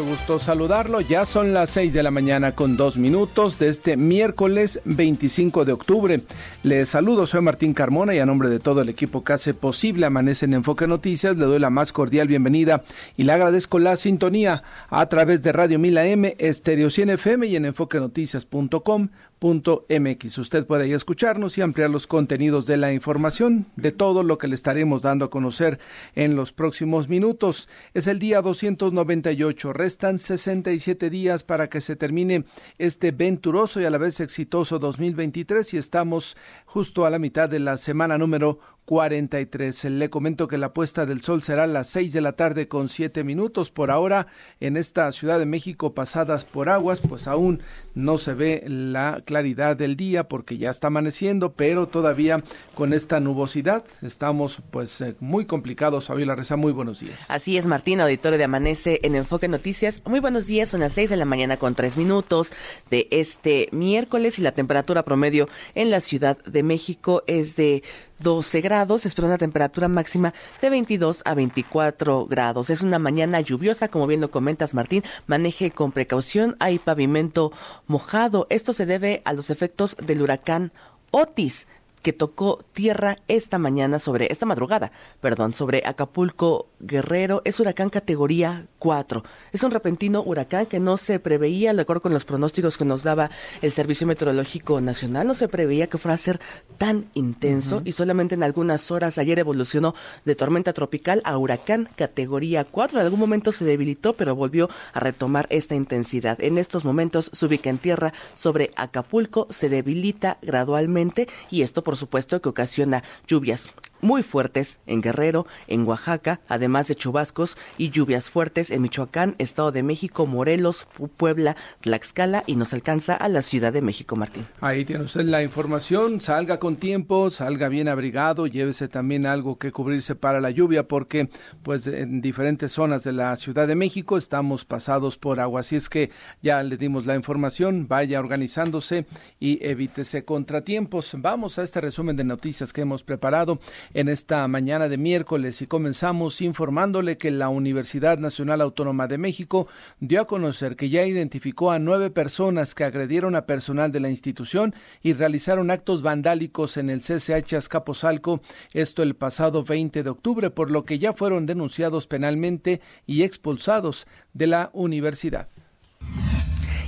Mucho gusto saludarlo. Ya son las 6 de la mañana con dos minutos de este miércoles 25 de octubre. Les saludo, soy Martín Carmona y a nombre de todo el equipo que hace posible Amanece en Enfoque Noticias, le doy la más cordial bienvenida y le agradezco la sintonía a través de Radio Mila M, Estereo 100 FM y en enfoquenoticias.com mx. Usted puede ahí escucharnos y ampliar los contenidos de la información, de todo lo que le estaremos dando a conocer en los próximos minutos. Es el día 298. Restan 67 días para que se termine este venturoso y a la vez exitoso 2023 y estamos justo a la mitad de la semana número 43. Le comento que la puesta del sol será a las 6 de la tarde con 7 minutos. Por ahora, en esta Ciudad de México pasadas por aguas, pues aún no se ve la claridad del día porque ya está amaneciendo, pero todavía con esta nubosidad estamos pues eh, muy complicados. Fabiola Reza, muy buenos días. Así es, Martín, auditorio de Amanece en Enfoque Noticias. Muy buenos días, son las 6 de la mañana con 3 minutos de este miércoles y la temperatura promedio en la Ciudad de México es de 12 grados, espera una temperatura máxima de 22 a 24 grados. Es una mañana lluviosa, como bien lo comentas Martín, maneje con precaución, hay pavimento mojado. Esto se debe a los efectos del huracán Otis que tocó tierra esta mañana sobre, esta madrugada, perdón, sobre Acapulco Guerrero. Es huracán categoría 4. Es un repentino huracán que no se preveía, de acuerdo con los pronósticos que nos daba el Servicio Meteorológico Nacional, no se preveía que fuera a ser tan intenso y solamente en algunas horas ayer evolucionó de tormenta tropical a huracán categoría 4. En algún momento se debilitó, pero volvió a retomar esta intensidad. En estos momentos se ubica en tierra sobre Acapulco, se debilita gradualmente y esto por supuesto que ocasiona lluvias muy fuertes en Guerrero, en Oaxaca, además de chubascos y lluvias fuertes en Michoacán, Estado de México, Morelos, Puebla, Tlaxcala y nos alcanza a la Ciudad de México, Martín. Ahí tiene usted la información, salga con tiempo, salga bien abrigado, llévese también algo que cubrirse para la lluvia porque pues en diferentes zonas de la Ciudad de México estamos pasados por agua, así es que ya le dimos la información, vaya organizándose y evítese contratiempos. Vamos a este resumen de noticias que hemos preparado en esta mañana de miércoles y comenzamos informándole que la Universidad Nacional Autónoma de México dio a conocer que ya identificó a nueve personas que agredieron a personal de la institución y realizaron actos vandálicos en el CCH Azcapotzalco, esto el pasado 20 de octubre, por lo que ya fueron denunciados penalmente y expulsados de la universidad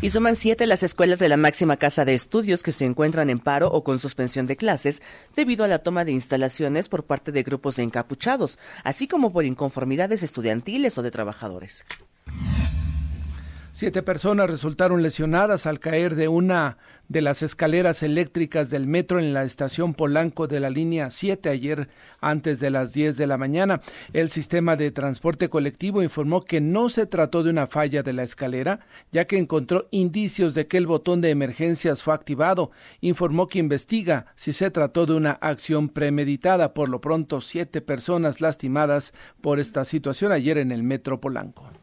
y suman siete las escuelas de la máxima casa de estudios que se encuentran en paro o con suspensión de clases debido a la toma de instalaciones por parte de grupos de encapuchados, así como por inconformidades estudiantiles o de trabajadores. Siete personas resultaron lesionadas al caer de una de las escaleras eléctricas del metro en la estación Polanco de la línea 7 ayer antes de las 10 de la mañana. El sistema de transporte colectivo informó que no se trató de una falla de la escalera, ya que encontró indicios de que el botón de emergencias fue activado. Informó que investiga si se trató de una acción premeditada. Por lo pronto, siete personas lastimadas por esta situación ayer en el metro Polanco.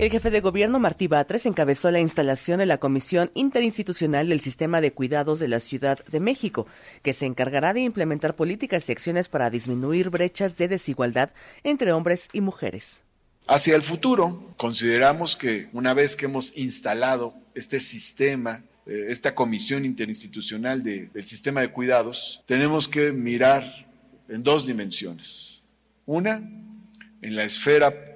El jefe de gobierno Martí Batres encabezó la instalación de la Comisión Interinstitucional del Sistema de Cuidados de la Ciudad de México, que se encargará de implementar políticas y acciones para disminuir brechas de desigualdad entre hombres y mujeres. Hacia el futuro, consideramos que una vez que hemos instalado este sistema, eh, esta comisión interinstitucional del sistema de cuidados, tenemos que mirar en dos dimensiones. Una, en la esfera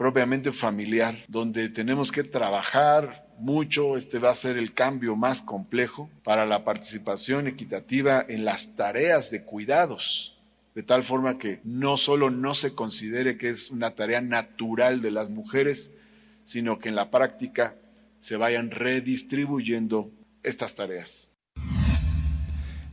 propiamente familiar, donde tenemos que trabajar mucho, este va a ser el cambio más complejo para la participación equitativa en las tareas de cuidados, de tal forma que no solo no se considere que es una tarea natural de las mujeres, sino que en la práctica se vayan redistribuyendo estas tareas.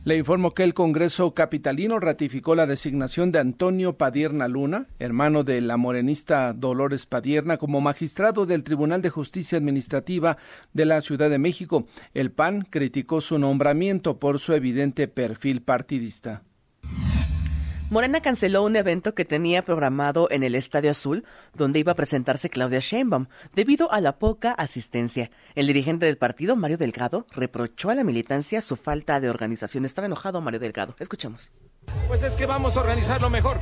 Le informo que el Congreso Capitalino ratificó la designación de Antonio Padierna Luna, hermano de la morenista Dolores Padierna, como magistrado del Tribunal de Justicia Administrativa de la Ciudad de México. El PAN criticó su nombramiento por su evidente perfil partidista. Morena canceló un evento que tenía programado en el Estadio Azul, donde iba a presentarse Claudia Sheinbaum, debido a la poca asistencia. El dirigente del partido, Mario Delgado, reprochó a la militancia su falta de organización. Estaba enojado Mario Delgado. Escuchemos. Pues es que vamos a organizarlo mejor.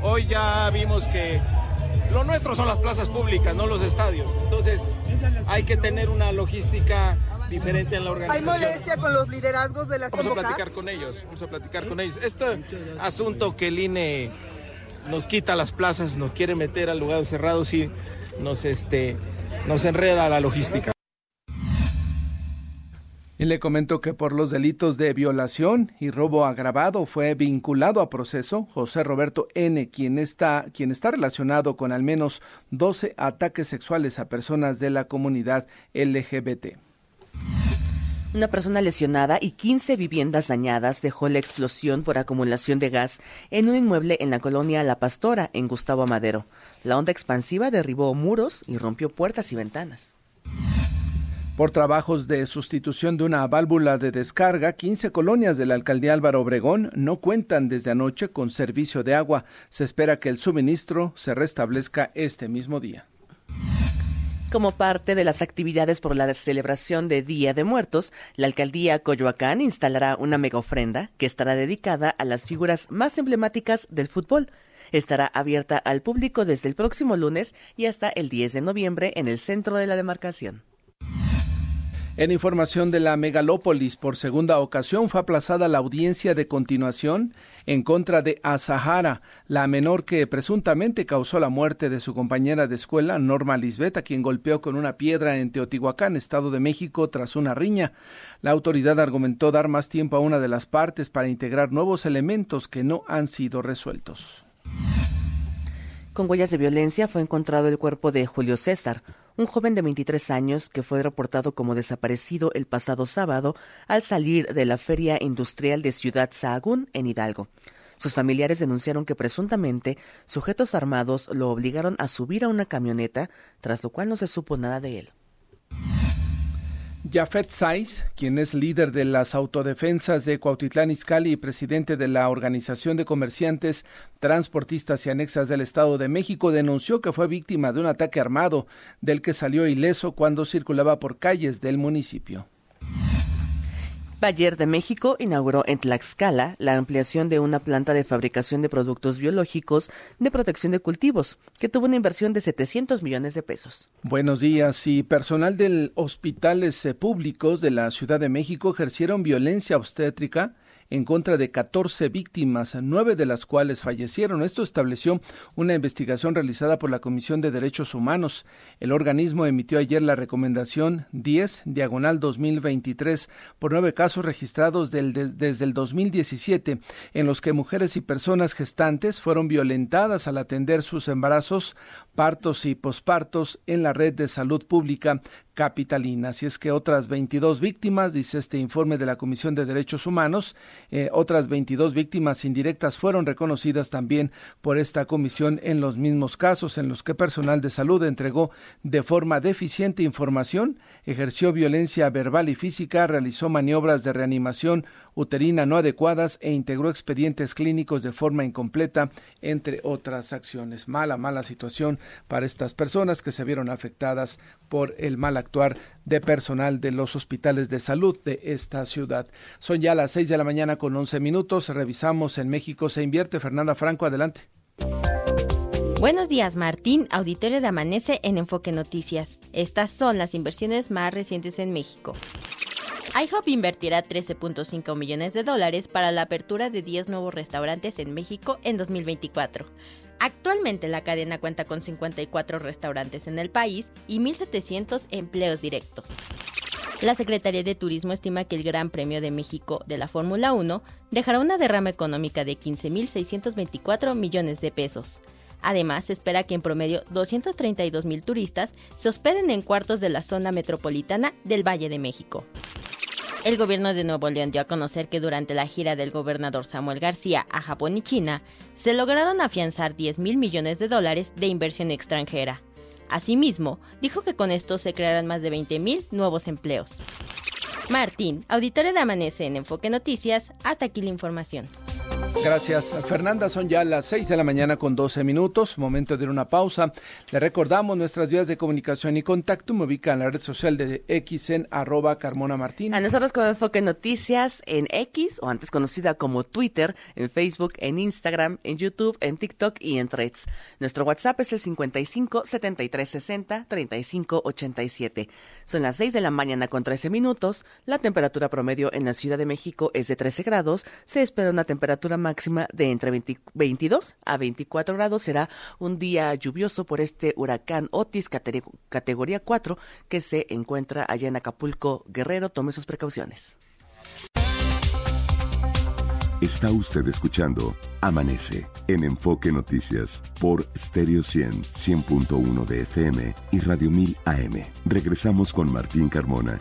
Hoy ya vimos que lo nuestro son las plazas públicas, no los estadios. Entonces hay que tener una logística diferente en la organización. ¿Hay molestia con los liderazgos de las Vamos a platicar con ellos, vamos a platicar con ellos. Este asunto que el INE nos quita las plazas, nos quiere meter al lugar cerrado, sí, nos, este, nos enreda la logística. Y le comento que por los delitos de violación y robo agravado fue vinculado a proceso José Roberto N., quien está, quien está relacionado con al menos 12 ataques sexuales a personas de la comunidad LGBT. Una persona lesionada y 15 viviendas dañadas dejó la explosión por acumulación de gas en un inmueble en la colonia La Pastora, en Gustavo Madero. La onda expansiva derribó muros y rompió puertas y ventanas. Por trabajos de sustitución de una válvula de descarga, 15 colonias de la alcaldía Álvaro Obregón no cuentan desde anoche con servicio de agua. Se espera que el suministro se restablezca este mismo día. Como parte de las actividades por la celebración de Día de Muertos, la alcaldía Coyoacán instalará una mega ofrenda que estará dedicada a las figuras más emblemáticas del fútbol. Estará abierta al público desde el próximo lunes y hasta el 10 de noviembre en el centro de la demarcación. En información de la megalópolis, por segunda ocasión fue aplazada la audiencia de continuación en contra de Azahara, la menor que presuntamente causó la muerte de su compañera de escuela, Norma Lisbeth, quien golpeó con una piedra en Teotihuacán, Estado de México, tras una riña. La autoridad argumentó dar más tiempo a una de las partes para integrar nuevos elementos que no han sido resueltos. Con huellas de violencia fue encontrado el cuerpo de Julio César, un joven de 23 años que fue reportado como desaparecido el pasado sábado al salir de la Feria Industrial de Ciudad Sahagún, en Hidalgo. Sus familiares denunciaron que presuntamente sujetos armados lo obligaron a subir a una camioneta, tras lo cual no se supo nada de él. Jafet Saiz, quien es líder de las autodefensas de Cuautitlán Izcalli y presidente de la Organización de Comerciantes, Transportistas y Anexas del Estado de México, denunció que fue víctima de un ataque armado del que salió ileso cuando circulaba por calles del municipio. Bayer de México inauguró en Tlaxcala la ampliación de una planta de fabricación de productos biológicos de protección de cultivos, que tuvo una inversión de 700 millones de pesos. Buenos días. Y personal de hospitales eh, públicos de la Ciudad de México ejercieron violencia obstétrica en contra de 14 víctimas, nueve de las cuales fallecieron. Esto estableció una investigación realizada por la Comisión de Derechos Humanos. El organismo emitió ayer la recomendación 10, diagonal 2023, por nueve casos registrados desde el 2017, en los que mujeres y personas gestantes fueron violentadas al atender sus embarazos, partos y pospartos en la red de salud pública capitalina. Así es que otras 22 víctimas, dice este informe de la Comisión de Derechos Humanos, eh, otras 22 víctimas indirectas fueron reconocidas también por esta comisión en los mismos casos en los que personal de salud entregó de forma deficiente información, ejerció violencia verbal y física, realizó maniobras de reanimación uterina no adecuadas e integró expedientes clínicos de forma incompleta, entre otras acciones. Mala, mala situación para estas personas que se vieron afectadas por el mal actuar de personal de los hospitales de salud de esta ciudad. Son ya las seis de la mañana con once minutos. Revisamos en México se invierte. Fernanda Franco, adelante. Buenos días, Martín, auditorio de Amanece en Enfoque Noticias. Estas son las inversiones más recientes en México. IHOP invertirá 13.5 millones de dólares para la apertura de 10 nuevos restaurantes en México en 2024. Actualmente la cadena cuenta con 54 restaurantes en el país y 1.700 empleos directos. La Secretaría de Turismo estima que el Gran Premio de México de la Fórmula 1 dejará una derrama económica de 15.624 millones de pesos. Además, se espera que en promedio 232 mil turistas se hospeden en cuartos de la zona metropolitana del Valle de México. El gobierno de Nuevo León dio a conocer que durante la gira del gobernador Samuel García a Japón y China, se lograron afianzar 10 mil millones de dólares de inversión extranjera. Asimismo, dijo que con esto se crearán más de 20 mil nuevos empleos. Martín, auditorio de Amanece en Enfoque Noticias, hasta aquí la información. Gracias, Fernanda. Son ya las 6 de la mañana con 12 minutos. Momento de una pausa. Le recordamos nuestras vías de comunicación y contacto. Me ubica en la red social de X en Carmona Martín. A nosotros como Enfoque Noticias en X, o antes conocida como Twitter, en Facebook, en Instagram, en YouTube, en TikTok y en Threads. Nuestro WhatsApp es el 55 73 60 35 87. Son las 6 de la mañana con 13 minutos. La temperatura promedio en la Ciudad de México es de 13 grados. Se espera una temperatura máxima de entre 22 a 24 grados. Será un día lluvioso por este huracán Otis categoría 4 que se encuentra allá en Acapulco, Guerrero. Tome sus precauciones. Está usted escuchando Amanece en Enfoque Noticias por Stereo 100, 100.1 de FM y Radio 1000 AM. Regresamos con Martín Carmona.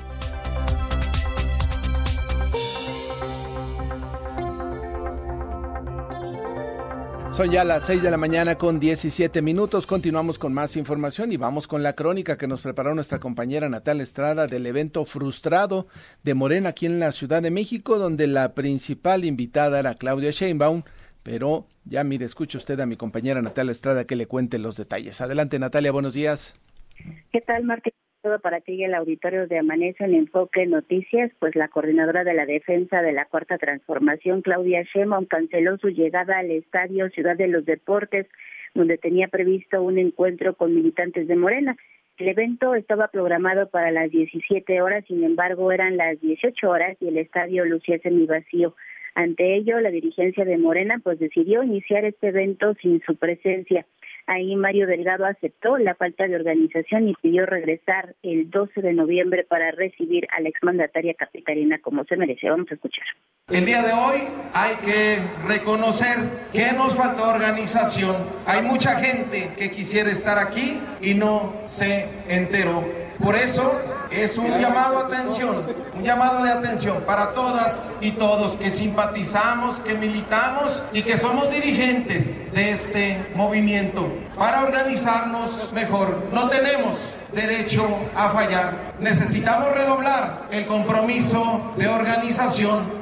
Son ya las 6 de la mañana con 17 minutos. Continuamos con más información y vamos con la crónica que nos preparó nuestra compañera Natal Estrada del evento frustrado de Morena aquí en la Ciudad de México, donde la principal invitada era Claudia Sheinbaum. Pero ya mire, escuche usted a mi compañera Natalia Estrada que le cuente los detalles. Adelante Natalia, buenos días. ¿Qué tal, Martín? Todo para ti y el auditorio de Amanece en Enfoque Noticias, pues la coordinadora de la defensa de la Cuarta Transformación, Claudia Sheinbaum, canceló su llegada al Estadio Ciudad de los Deportes, donde tenía previsto un encuentro con militantes de Morena. El evento estaba programado para las 17 horas, sin embargo eran las 18 horas y el estadio lucía semi vacío. Ante ello, la dirigencia de Morena pues decidió iniciar este evento sin su presencia. Ahí Mario Delgado aceptó la falta de organización y pidió regresar el 12 de noviembre para recibir a la exmandataria capitalina como se merece. Vamos a escuchar. El día de hoy hay que reconocer que nos faltó organización. Hay mucha gente que quisiera estar aquí y no se enteró. Por eso es un llamado a atención, un llamado de atención para todas y todos que simpatizamos, que militamos y que somos dirigentes de este movimiento para organizarnos mejor. No tenemos derecho a fallar. Necesitamos redoblar el compromiso de organización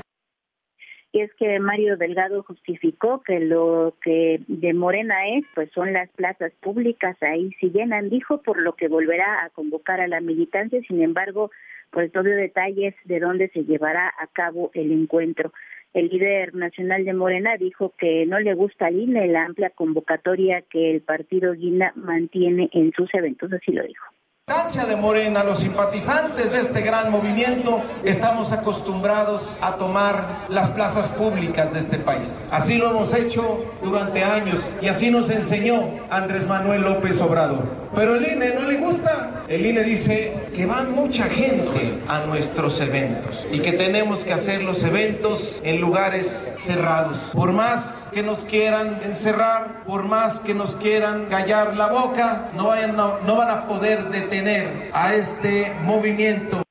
y es que Mario Delgado justificó que lo que de Morena es, pues son las plazas públicas, ahí se llenan, dijo, por lo que volverá a convocar a la militancia, sin embargo, pues todo detalles de dónde se llevará a cabo el encuentro. El líder nacional de Morena dijo que no le gusta al INE la amplia convocatoria que el partido Guina mantiene en sus eventos, así lo dijo de Morena, los simpatizantes de este gran movimiento, estamos acostumbrados a tomar las plazas públicas de este país. Así lo hemos hecho durante años y así nos enseñó Andrés Manuel López Obrador. Pero el INE no le gusta. El INE dice que van mucha gente a nuestros eventos y que tenemos que hacer los eventos en lugares cerrados. Por más que nos quieran encerrar, por más que nos quieran callar la boca, no, vayan, no, no van a poder detener a este movimiento.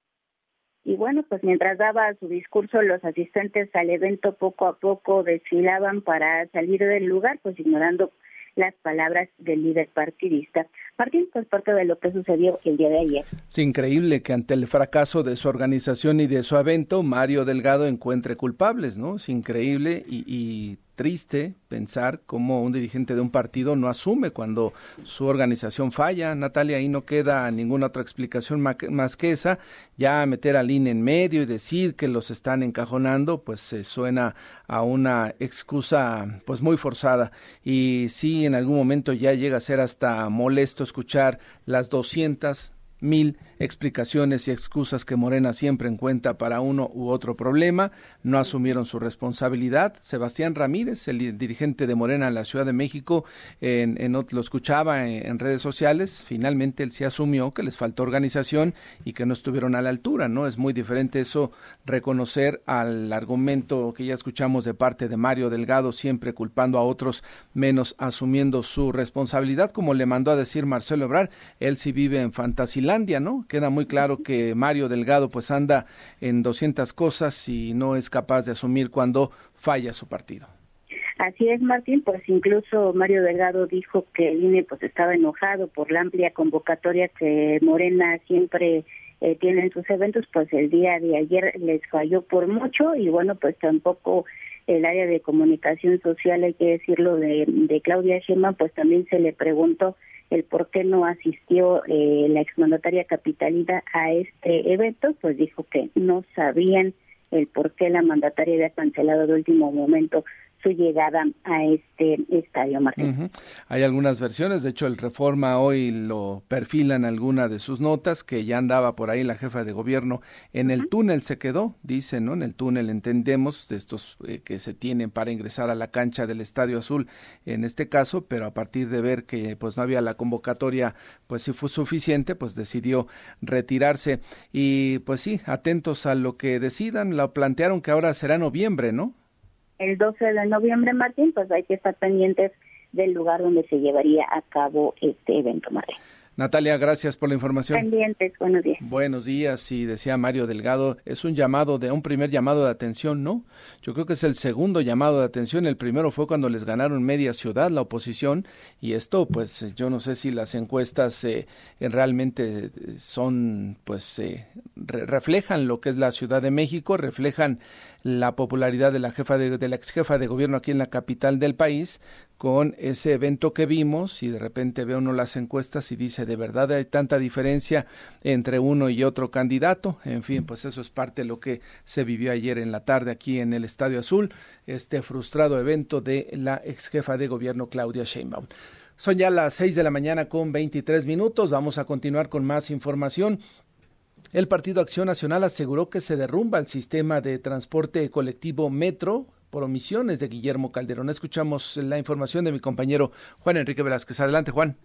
Y bueno, pues mientras daba su discurso, los asistentes al evento poco a poco desfilaban para salir del lugar, pues ignorando las palabras del líder partidista. Martín, pues parte de lo que sucedió el día de ayer. Es increíble que ante el fracaso de su organización y de su evento, Mario Delgado encuentre culpables, ¿no? Es increíble y, triste pensar cómo un dirigente de un partido no asume cuando su organización falla. Natalia, ahí no queda ninguna otra explicación más que esa. Ya meter al INE en medio y decir que los están encajonando, pues se suena a una excusa pues muy forzada. Y sí, en algún momento ya llega a ser hasta molesto escuchar las 200 mil explicaciones y excusas que Morena siempre encuentra para uno u otro problema, no asumieron su responsabilidad. Sebastián Ramírez, el dirigente de Morena en la Ciudad de México, en, en, lo escuchaba en, redes sociales, finalmente él se asumió que les faltó organización y que no estuvieron a la altura, ¿no? Es muy diferente eso, reconocer al argumento que ya escuchamos de parte de Mario Delgado, siempre culpando a otros, menos asumiendo su responsabilidad, como le mandó a decir Marcelo Ebrard, él sí vive en fantasía Disneylandia, ¿no? Queda muy claro que Mario Delgado pues anda en 200 cosas y no es capaz de asumir cuando falla su partido. Así es, Martín, pues incluso Mario Delgado dijo que el INE pues estaba enojado por la amplia convocatoria que Morena siempre eh, tiene en sus eventos, pues el día de ayer les falló por mucho y bueno, pues tampoco el área de comunicación social, hay que decirlo, de, de Claudia Sheinbaum, pues también se le preguntó el por qué no asistió eh, la exmandataria capitalina a este evento, pues dijo que no sabían el por qué la mandataria había cancelado de último momento su llegada a este estadio, Martín. Hay algunas versiones, de hecho el Reforma hoy lo perfila en alguna de sus notas, que ya andaba por ahí la jefa de gobierno en el túnel, se quedó, dice, ¿no? En el túnel entendemos de estos eh, que se tienen para ingresar a la cancha del Estadio Azul en este caso, pero a partir de ver que pues no había la convocatoria, pues sí fue suficiente, pues decidió retirarse y pues sí, atentos a lo que decidan, lo plantearon que ahora será noviembre, ¿no? El 12 de noviembre, Martín, pues hay que estar pendientes del lugar donde se llevaría a cabo este evento, Martín. Natalia, gracias por la información. Pendientes, buenos días. Buenos días, y decía Mario Delgado, es un llamado de un primer llamado de atención, ¿no? Yo creo que es el segundo llamado de atención. El primero fue cuando les ganaron media ciudad la oposición y esto, pues, yo no sé si las encuestas eh, realmente son, pues, eh, reflejan lo que es la Ciudad de México, reflejan la popularidad de la jefa de, la ex jefa de gobierno aquí en la capital del país con ese evento que vimos y de repente ve uno las encuestas y dice de verdad hay tanta diferencia entre uno y otro candidato en fin pues eso es parte de lo que se vivió ayer en la tarde aquí en el Estadio Azul este frustrado evento de la ex jefa de gobierno Claudia Sheinbaum. Son ya las seis de la mañana con 23 minutos. Vamos a continuar con más información el Partido Acción Nacional aseguró que se derrumba el sistema de transporte colectivo Metro por omisiones de Guillermo Calderón. Escuchamos la información de mi compañero Juan Enrique Velázquez. Adelante, Juan.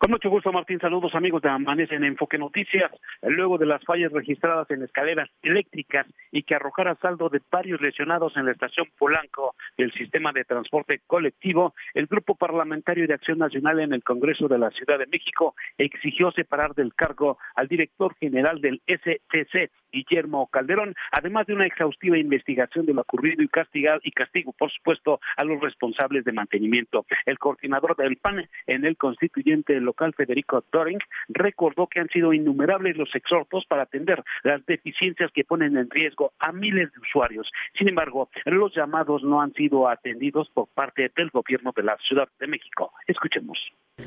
Con mucho gusto, Martín. Saludos, amigos de Amanece en Enfoque Noticias. Luego de las fallas registradas en escaleras eléctricas y que arrojara saldo de varios lesionados en la estación Polanco del sistema de transporte colectivo, el Grupo Parlamentario de Acción Nacional en el Congreso de la Ciudad de México exigió separar del cargo al director general del STC, Guillermo Calderón, además de una exhaustiva investigación de lo ocurrido y castigar y castigo, por supuesto, a los responsables de mantenimiento. El coordinador del PAN en el constituyente local Federico Doring recordó que han sido innumerables los exhortos para atender las deficiencias que ponen en riesgo a miles de usuarios. Sin embargo, los llamados no han sido atendidos por parte del gobierno de la Ciudad de México. Escuchemos.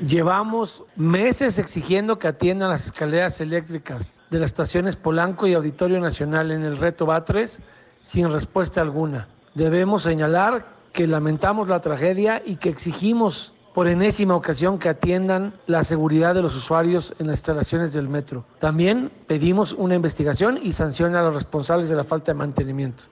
Llevamos meses exigiendo que atiendan las escaleras eléctricas de las estaciones Polanco y Auditorio Nacional en el reto Batres sin respuesta alguna. Debemos señalar que lamentamos la tragedia y que exigimos por enésima ocasión que atiendan la seguridad de los usuarios en las instalaciones del metro. También pedimos una investigación y sanción a los responsables de la falta de mantenimiento.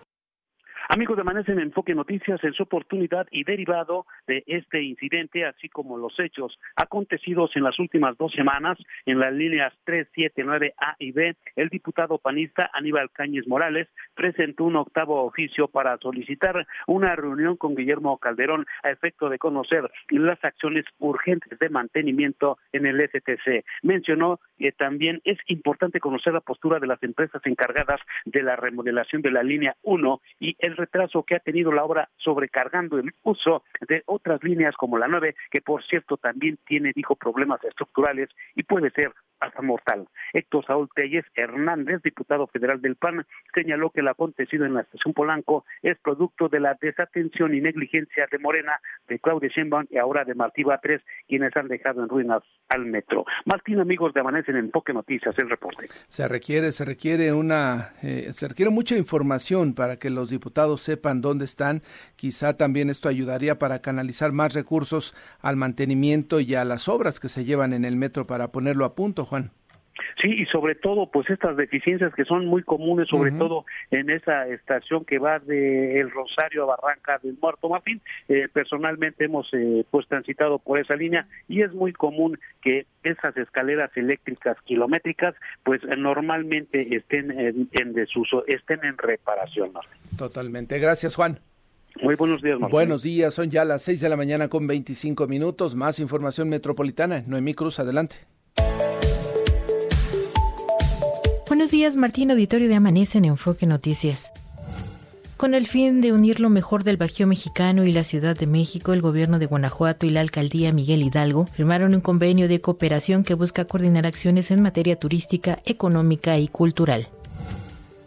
Amigos de Amanece en Enfoque Noticias, en su oportunidad y derivado de este incidente, así como los hechos acontecidos en las últimas dos semanas en las líneas 3, 7, 9 A y B, el diputado panista Aníbal Cáñez Morales presentó un octavo oficio para solicitar una reunión con Guillermo Calderón a efecto de conocer las acciones urgentes de mantenimiento en el STC. Mencionó que también es importante conocer la postura de las empresas encargadas de la remodelación de la línea 1 y el retraso que ha tenido la obra sobrecargando el uso de otras líneas como la 9, que por cierto también tiene, dijo, problemas estructurales y puede ser hasta mortal. Héctor Saúl Telles Hernández, diputado federal del PAN, señaló que lo acontecido en la estación Polanco es producto de la desatención y negligencia de Morena, de Claudia Sheinbaum y ahora de Martí Batres, quienes han dejado en ruinas al metro. Martín, amigos de Amanece en Enfoque Noticias, el reporte. Se requiere, se requiere una, eh, se requiere mucha información para que los diputados sepan dónde están. Quizá también esto ayudaría para canalizar más recursos al mantenimiento y a las obras que se llevan en el metro para ponerlo a punto. Sí, y sobre todo, pues estas deficiencias que son muy comunes, sobre todo en esa estación que va de El Rosario a Barranca del Muerto Martín. Eh, personalmente hemos eh, pues transitado por esa línea y es muy común que esas escaleras eléctricas kilométricas, pues normalmente estén en, desuso, estén en reparación. Totalmente. Gracias, Juan. Muy buenos días, Martín. Buenos días, son ya las seis de la mañana con 25 minutos. Más información metropolitana. Noemí Cruz, adelante. Buenos días, Martín, auditorio de Amanece en Enfoque Noticias. Con el fin de unir lo mejor del Bajío mexicano y la Ciudad de México, el gobierno de Guanajuato y la alcaldía Miguel Hidalgo firmaron un convenio de cooperación que busca coordinar acciones en materia turística, económica y cultural.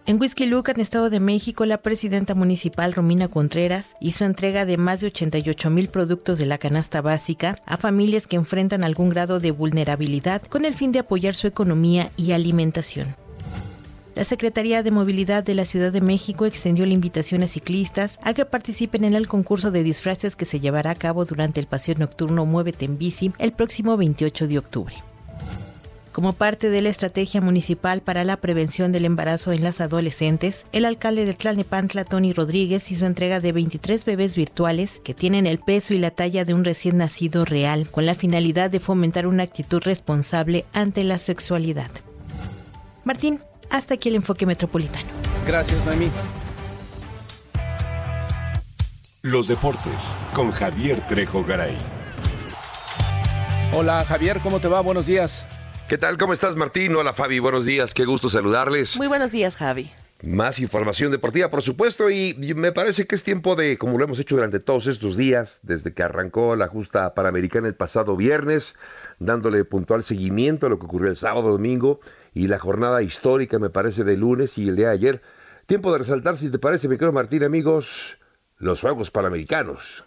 En Huizquilucan, Estado de México, la presidenta municipal Romina Contreras hizo entrega de más de 88 mil productos de la canasta básica a familias que enfrentan algún grado de vulnerabilidad con el fin de apoyar su economía y alimentación. La Secretaría de Movilidad de la Ciudad de México extendió la invitación a ciclistas a que participen en el concurso de disfraces que se llevará a cabo durante el paseo nocturno Muévete en Bici el próximo 28 de octubre. Como parte de la estrategia municipal para la prevención del embarazo en las adolescentes, el alcalde de Tlalnepantla, Tony Rodríguez, hizo entrega de 23 bebés virtuales que tienen el peso y la talla de un recién nacido real, con la finalidad de fomentar una actitud responsable ante la sexualidad. Martín, hasta aquí el enfoque metropolitano. Gracias, Noemí. Los deportes con Javier Trejo Garay. Hola Javier, ¿cómo te va? Buenos días. ¿Qué tal? ¿Cómo estás, Martín? Hola, Fabi. Buenos días. Qué gusto saludarles. Muy buenos días, Javi. Más información deportiva, por supuesto, y me parece que es tiempo de, como lo hemos hecho durante todos estos días, desde que arrancó la justa panamericana el pasado viernes, dándole puntual seguimiento a lo que ocurrió el sábado, domingo y la jornada histórica, me parece, de lunes y el de ayer. Tiempo de resaltar, si te parece, mi querido Martín, amigos, los Juegos Panamericanos.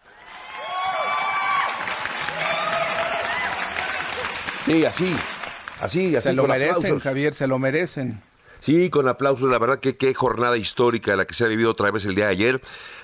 Sí, así, así, así. Se lo merecen, Javier, se lo merecen. Sí, con aplausos, la verdad que qué jornada histórica la que se ha vivido otra vez el día de ayer.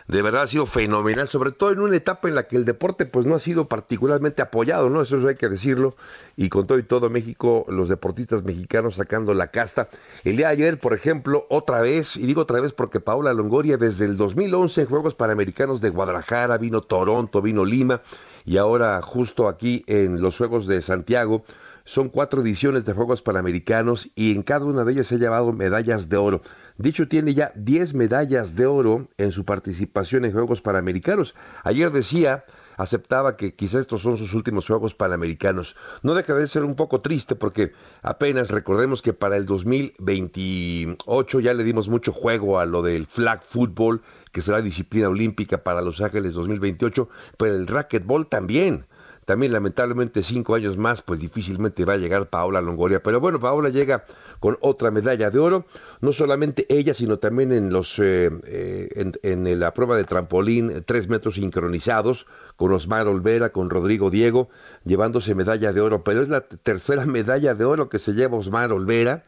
De verdad ha sido fenomenal, sobre todo en una etapa en la que el deporte pues no ha sido particularmente apoyado, ¿no? Eso hay que decirlo. Y con todo y todo México, los deportistas mexicanos sacando la casta. El día de ayer, por ejemplo, otra vez, y digo otra vez porque Paula Longoria desde el 2011 en Juegos Panamericanos de Guadalajara, vino Toronto, vino Lima, y ahora justo aquí en los Juegos de Santiago, son cuatro ediciones de Juegos Panamericanos y en cada una de ellas se ha llevado medallas de oro. Dicho tiene ya 10 medallas de oro en su participación en Juegos Panamericanos. Ayer decía, aceptaba que quizás estos son sus últimos Juegos Panamericanos. No deja de ser un poco triste porque apenas recordemos que para el 2028 ya le dimos mucho juego a lo del flag football, que será disciplina olímpica para Los Ángeles 2028, pero el racquetball también. También lamentablemente cinco años más, pues difícilmente va a llegar Paola Longoria. Pero bueno, Paola llega con otra medalla de oro, no solamente ella, sino también en los eh, eh, en, la prueba de trampolín, tres metros sincronizados, con Osmar Olvera, con Rodrigo Diego, llevándose medalla de oro. Pero es la tercera medalla de oro que se lleva Osmar Olvera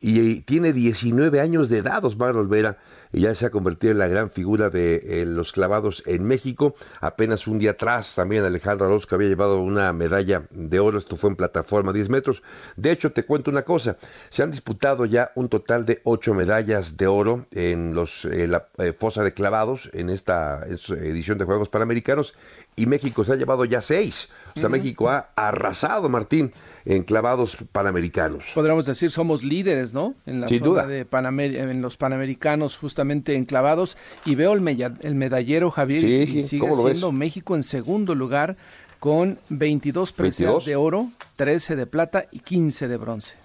y tiene 19 años de edad Osmar Olvera y ya se ha convertido en la gran figura de eh, los clavados en México. Apenas un día atrás también Alejandro Orozco había llevado una medalla de oro, esto fue en plataforma 10 metros. De hecho, te cuento una cosa, se han disputado ya un total de 8 medallas de oro en los, la eh, fosa de clavados en esta edición de Juegos Panamericanos y México se ha llevado ya 6. O sea, México ha arrasado, Martín, en clavados panamericanos. Podríamos decir, somos líderes, ¿no? En la zona de en los panamericanos, justamente en clavados. Y veo el, el medallero, Javier, y sigue siendo México en segundo lugar con 22 preseas de oro, 13 de plata y 15 de bronce.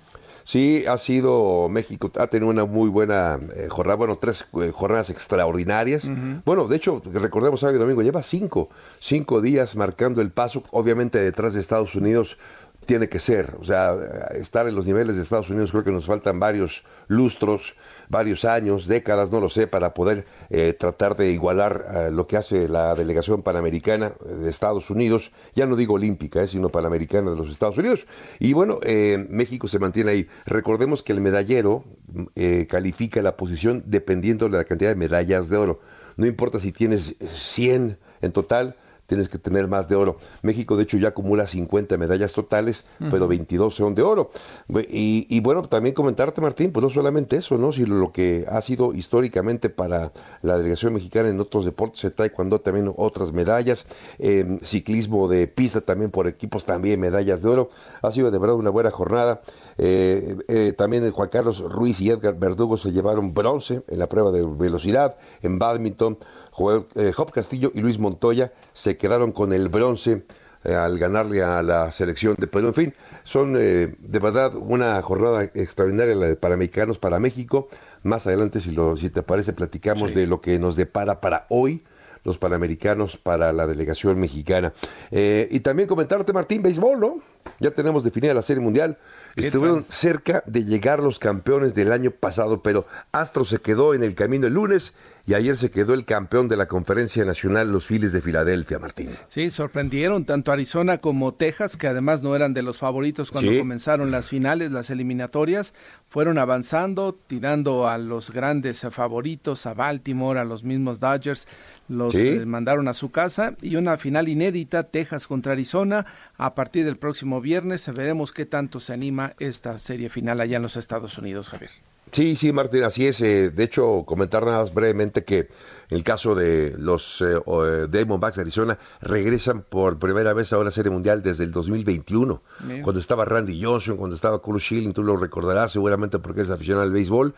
Sí, ha sido México, ha tenido una muy buena eh, jornada, bueno, tres eh, jornadas extraordinarias. Bueno, de hecho, recordemos sábado y domingo, lleva cinco, cinco días marcando el paso, obviamente detrás de Estados Unidos tiene que ser. O sea, estar en los niveles de Estados Unidos creo que nos faltan varios lustros, varios años, décadas, no lo sé, para poder eh, tratar de igualar eh, lo que hace la delegación panamericana de Estados Unidos, ya no digo olímpica, eh, sino panamericana de los Estados Unidos. Y bueno, México se mantiene ahí. Recordemos que el medallero califica la posición dependiendo de la cantidad de medallas de oro. No importa si tienes 100 en total, tienes que tener más de oro. México, de hecho, ya acumula 50 medallas totales, pero 22 son de oro. Y, bueno, también comentarte, Martín, pues no solamente eso, ¿no? Sino lo que ha sido históricamente para la delegación mexicana en otros deportes, en taekwondo también otras medallas, ciclismo de pista también por equipos, también medallas de oro. Ha sido de verdad una buena jornada. Eh, eh, también Juan Carlos Ruiz y Edgar Verdugo se llevaron bronce en la prueba de velocidad, en badminton. Job eh, Castillo y Luis Montoya se quedaron con el bronce eh, al ganarle a la selección de Perú. En fin, son eh, de verdad una jornada extraordinaria la de Panamericanos para México. Más adelante, si, lo, si te parece, platicamos de lo que nos depara para hoy los Panamericanos para la delegación mexicana. Y también comentarte, Martín, béisbol, ¿no? Ya tenemos definida la Serie Mundial. Estuvieron cerca de llegar los campeones del año pasado, pero Astro se quedó en el camino el lunes y ayer se quedó el campeón de la conferencia nacional, los Phillies de Filadelfia, Martín. Sí, sorprendieron tanto Arizona como Texas, que además no eran de los favoritos cuando comenzaron las finales, las eliminatorias, fueron avanzando, tirando a los grandes favoritos, a Baltimore, a los mismos Dodgers, los eh, mandaron a su casa y una final inédita, Texas contra Arizona, a partir del próximo viernes veremos qué tanto se anima esta serie final allá en los Estados Unidos, Javier. Sí, sí, Martín, así es. Eh, de hecho, comentar nada más brevemente que en el caso de los eh, eh Diamondbacks de Arizona regresan por primera vez a una serie mundial desde el 2021, cuando estaba Randy Johnson, cuando estaba Cole Schilling, tú lo recordarás seguramente porque es aficionado al béisbol,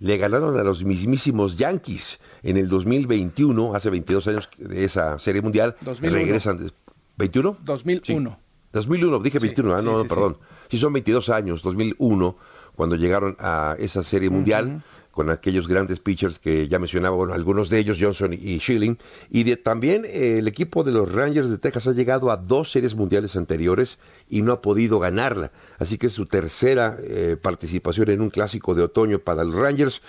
le ganaron a los mismísimos Yankees en el 2021, hace 22 años de esa serie mundial, 2001. regresan... ¿21? 2001. 2001, dije 21, ah, no, perdón. Sí. son 22 años, 2001 cuando llegaron a esa serie mundial. Con aquellos grandes pitchers que ya mencionaba, bueno, algunos de ellos, Johnson y Schilling, y también eh, el equipo de los Rangers de Texas ha llegado a dos series mundiales anteriores y no ha podido ganarla, así que es su tercera eh, participación en un clásico de otoño para los Rangers,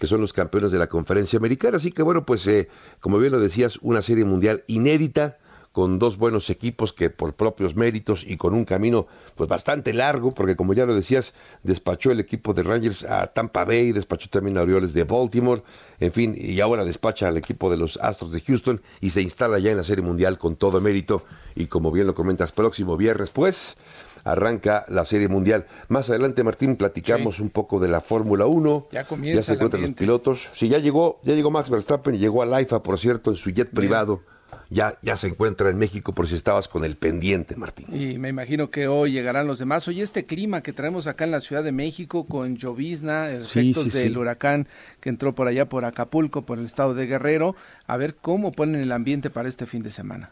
que son los campeones de la conferencia americana, así que bueno, pues eh, como bien lo decías, una serie mundial inédita, con dos buenos equipos que por propios méritos y con un camino pues bastante largo, porque como ya lo decías, despachó el equipo de Rangers a Tampa Bay, despachó también a Orioles de Baltimore, en fin, y ahora despacha al equipo de los Astros de Houston y se instala ya en la Serie Mundial con todo mérito y como bien lo comentas, próximo viernes pues arranca la Serie Mundial. Más adelante, Martín, platicamos un poco de la Fórmula 1. Ya comienza. Ya se encuentran los pilotos. Sí, ya llegó, ya llegó Max Verstappen y llegó a Laifa, por cierto, en su jet privado ya, ya se encuentra en México por si estabas con el pendiente, Martín. Y me imagino que hoy llegarán los demás. Oye, este clima que traemos acá en la Ciudad de México con llovizna, efectos del huracán que entró por allá por Acapulco, por el estado de Guerrero, a ver cómo ponen el ambiente para este fin de semana.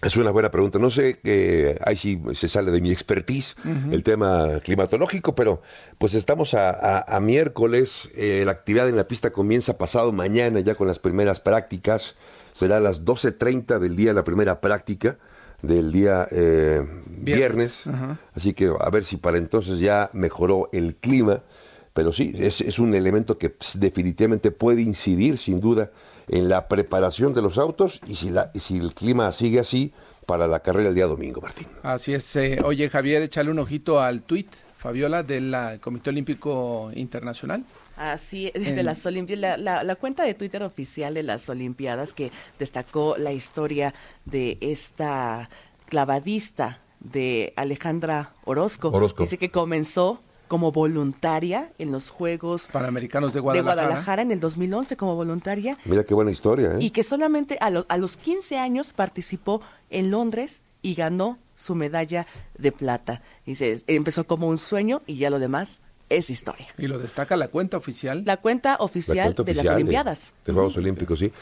Es una buena pregunta. No sé, que ahí sí se sale de mi expertise el tema climatológico, pero pues estamos a, miércoles. Eh, la actividad en la pista comienza pasado mañana ya con las primeras prácticas será a las 12.30 del día la primera práctica del día eh, viernes, así que a ver si para entonces ya mejoró el clima, pero sí, es, es un elemento que pues, definitivamente puede incidir sin duda en la preparación de los autos y si, la, si el clima sigue así para la carrera el día domingo, Martín. Así es, eh, oye Javier, échale un ojito al tuit, Fabiola, del Comité Olímpico Internacional. Así de las Olimpiadas, la, la, cuenta de Twitter oficial de las Olimpiadas que destacó la historia de esta clavadista de Alejandra Orozco. Dice que comenzó como voluntaria en los Juegos Panamericanos de Guadalajara. de Guadalajara en el 2011 como voluntaria. Mira qué buena historia. ¿eh? Y que solamente a, a los 15 años participó en Londres y ganó su medalla de plata. Dice, empezó como un sueño y ya lo demás es historia. Y lo destaca la cuenta oficial. La cuenta oficial, de las Olimpiadas. De, Juegos Olímpicos, sí.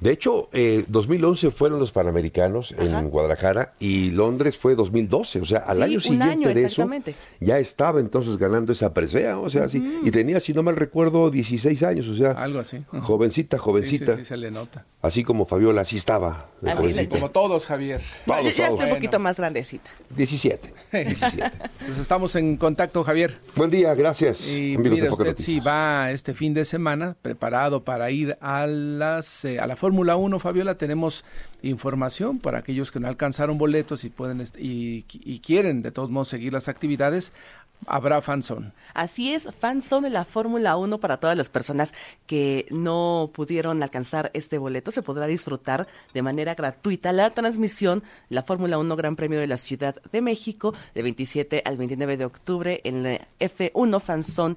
De hecho, eh, 2011 fueron los Panamericanos en Guadalajara y Londres fue 2012, o sea, al año siguiente de eso ya estaba entonces ganando esa presea, o sea, sí, y tenía, si no mal recuerdo, 16 años, o sea, algo así. Jovencita, jovencita. Sí, sí, se le nota. Así como Fabiola, así estaba. Así como todos, Javier. Todos, ya estoy un poquito más grandecita. 17. 17. pues estamos en contacto, Javier. Buen día, gracias. Y mire usted si va este fin de semana preparado para ir a las eh, a la Fórmula 1, Fabiola, tenemos información para aquellos que no alcanzaron boletos y pueden y, quieren de todos modos seguir las actividades. Habrá fanzone. Así es, fanzone de la Fórmula 1 para todas las personas que no pudieron alcanzar este boleto. Se podrá disfrutar de manera gratuita la transmisión la Fórmula 1 Gran Premio de la Ciudad de México del 27 al 29 de octubre en la F1 Fanzone